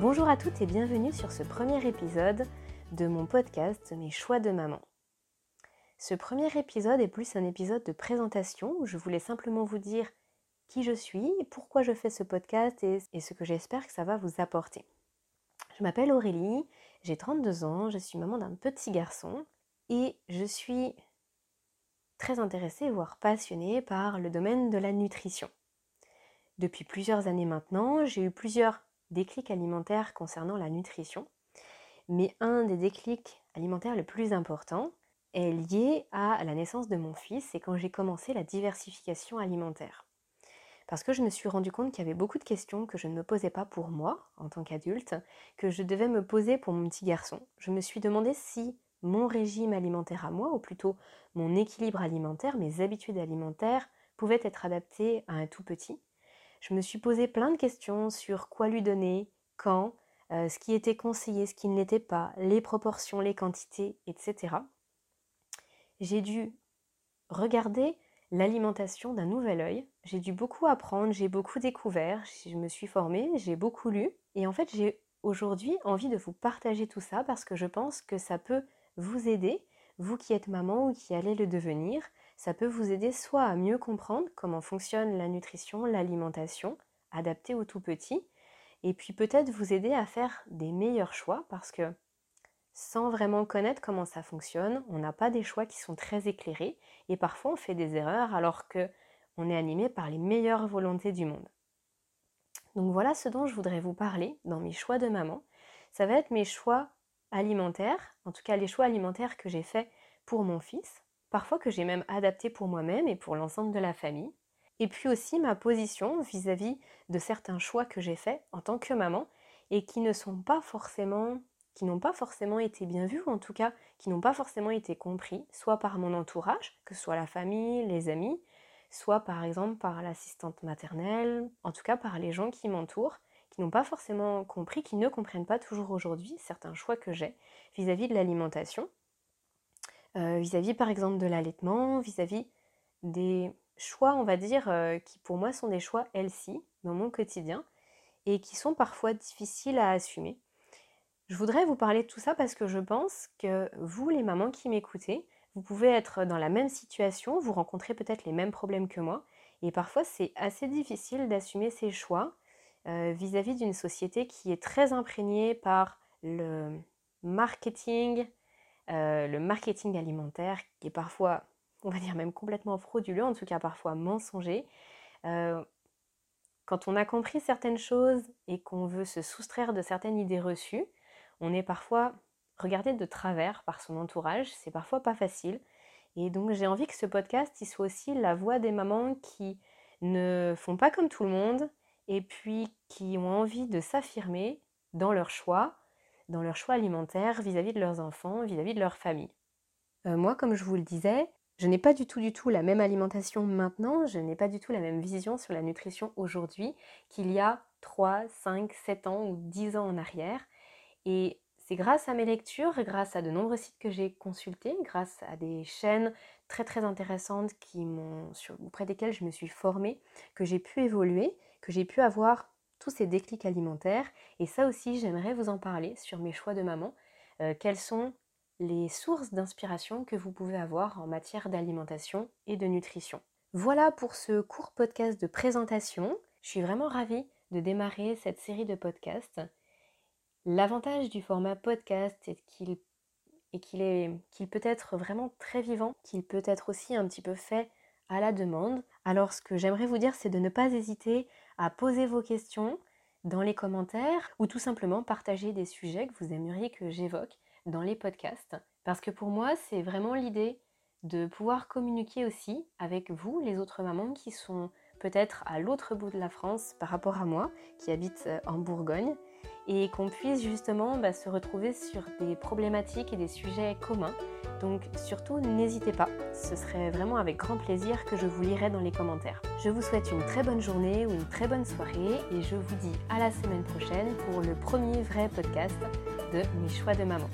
Bonjour à toutes et bienvenue sur ce premier épisode de mon podcast Mes choix de maman. Ce premier épisode est plus un épisode de présentation où je voulais simplement vous dire qui je suis, pourquoi je fais ce podcast et, et ce que j'espère que ça va vous apporter. Je m'appelle Aurélie, j'ai 32 ans, je suis maman d'un petit garçon et je suis très intéressée, voire passionnée par le domaine de la nutrition. Depuis plusieurs années maintenant, j'ai eu plusieurs déclics alimentaires concernant la nutrition, mais un des déclics alimentaires le plus important est lié à la naissance de mon fils et quand j'ai commencé la diversification alimentaire. Parce que je me suis rendu compte qu'il y avait beaucoup de questions que je ne me posais pas pour moi en tant qu'adulte, que je devais me poser pour mon petit garçon. Je me suis demandé si mon régime alimentaire à moi, ou plutôt mon équilibre alimentaire, mes habitudes alimentaires, pouvaient être adaptées à un tout petit. Je me suis posé plein de questions sur quoi lui donner, quand, euh, ce qui était conseillé, ce qui ne l'était pas, les proportions, les quantités, etc. J'ai dû regarder l'alimentation d'un nouvel œil. J'ai dû beaucoup apprendre, j'ai beaucoup découvert, je me suis formée, j'ai beaucoup lu. Et en fait, j'ai aujourd'hui envie de vous partager tout ça parce que je pense que ça peut vous aider, vous qui êtes maman ou qui allez le devenir, ça peut vous aider soit à mieux comprendre comment fonctionne la nutrition, l'alimentation, adaptée au tout petit, et puis peut-être vous aider à faire des meilleurs choix parce que sans vraiment connaître comment ça fonctionne, on n'a pas des choix qui sont très éclairés et parfois on fait des erreurs alors que on est animé par les meilleures volontés du monde. Donc voilà ce dont je voudrais vous parler dans mes choix de maman. Ça va être mes choix alimentaires, en tout cas les choix alimentaires que j'ai faits pour mon fils, parfois que j'ai même adapté pour moi-même et pour l'ensemble de la famille, et puis aussi ma position vis-à-vis de certains choix que j'ai faits en tant que maman et qui ne sont pas forcément qui n'ont pas forcément été bien vus, ou en tout cas qui n'ont pas forcément été compris, soit par mon entourage, que ce soit la famille, les amis, soit par exemple par l'assistante maternelle, en tout cas par les gens qui m'entourent, qui n'ont pas forcément compris, qui ne comprennent pas toujours aujourd'hui certains choix que j'ai vis-à-vis de l'alimentation, vis-à-vis par exemple de l'allaitement, vis-à-vis des choix, on va dire, euh, qui pour moi sont des choix healthy dans mon quotidien et qui sont parfois difficiles à assumer. Je voudrais vous parler de tout ça parce que je pense que vous, les mamans qui m'écoutez, vous pouvez être dans la même situation, vous rencontrez peut-être les mêmes problèmes que moi, et parfois c'est assez difficile d'assumer ces choix euh, vis-à-vis d'une société qui est très imprégnée par le marketing, euh, le marketing alimentaire, qui est parfois, on va dire même complètement frauduleux, en tout cas parfois mensonger. Euh, quand on a compris certaines choses et qu'on veut se soustraire de certaines idées reçues, on est parfois regardé de travers par son entourage, c'est parfois pas facile. Et donc j'ai envie que ce podcast il soit aussi la voix des mamans qui ne font pas comme tout le monde, et puis qui ont envie de s'affirmer dans leur choix, dans leur choix alimentaire vis-à-vis de leurs enfants, vis-à-vis de leur famille. Euh, moi, comme je vous le disais, je n'ai pas du tout du tout la même alimentation maintenant, je n'ai pas du tout la même vision sur la nutrition aujourd'hui qu'il y a 3, 5, 7 ans ou 10 ans en arrière. Et c'est grâce à mes lectures, grâce à de nombreux sites que j'ai consultés, grâce à des chaînes très très intéressantes qui m'ont, auprès desquelles je me suis formée, que j'ai pu évoluer que j'ai pu avoir tous ces déclics alimentaires. Et ça aussi, j'aimerais vous en parler sur mes choix de maman. Euh, quelles sont les sources d'inspiration que vous pouvez avoir en matière d'alimentation et de nutrition. Voilà pour ce court podcast de présentation. Je suis vraiment ravie de démarrer cette série de podcasts. L'avantage du format podcast est qu'il qu'il est qu'il peut être vraiment très vivant, qu'il peut être aussi un petit peu fait à la demande. Alors ce que j'aimerais vous dire, c'est de ne pas hésiter à poser vos questions dans les commentaires ou tout simplement partager des sujets que vous aimeriez que j'évoque dans les podcasts. Parce que pour moi, c'est vraiment l'idée de pouvoir communiquer aussi avec vous, les autres mamans qui sont peut-être à l'autre bout de la France par rapport à moi, qui habite euh, en Bourgogne, et qu'on puisse justement bah, se retrouver sur des problématiques et des sujets communs. Donc surtout n'hésitez pas, ce serait vraiment avec grand plaisir que je vous lirai dans les commentaires. Je vous souhaite une très bonne journée ou une très bonne soirée et je vous dis à la semaine prochaine pour le premier vrai podcast de Mes choix de maman.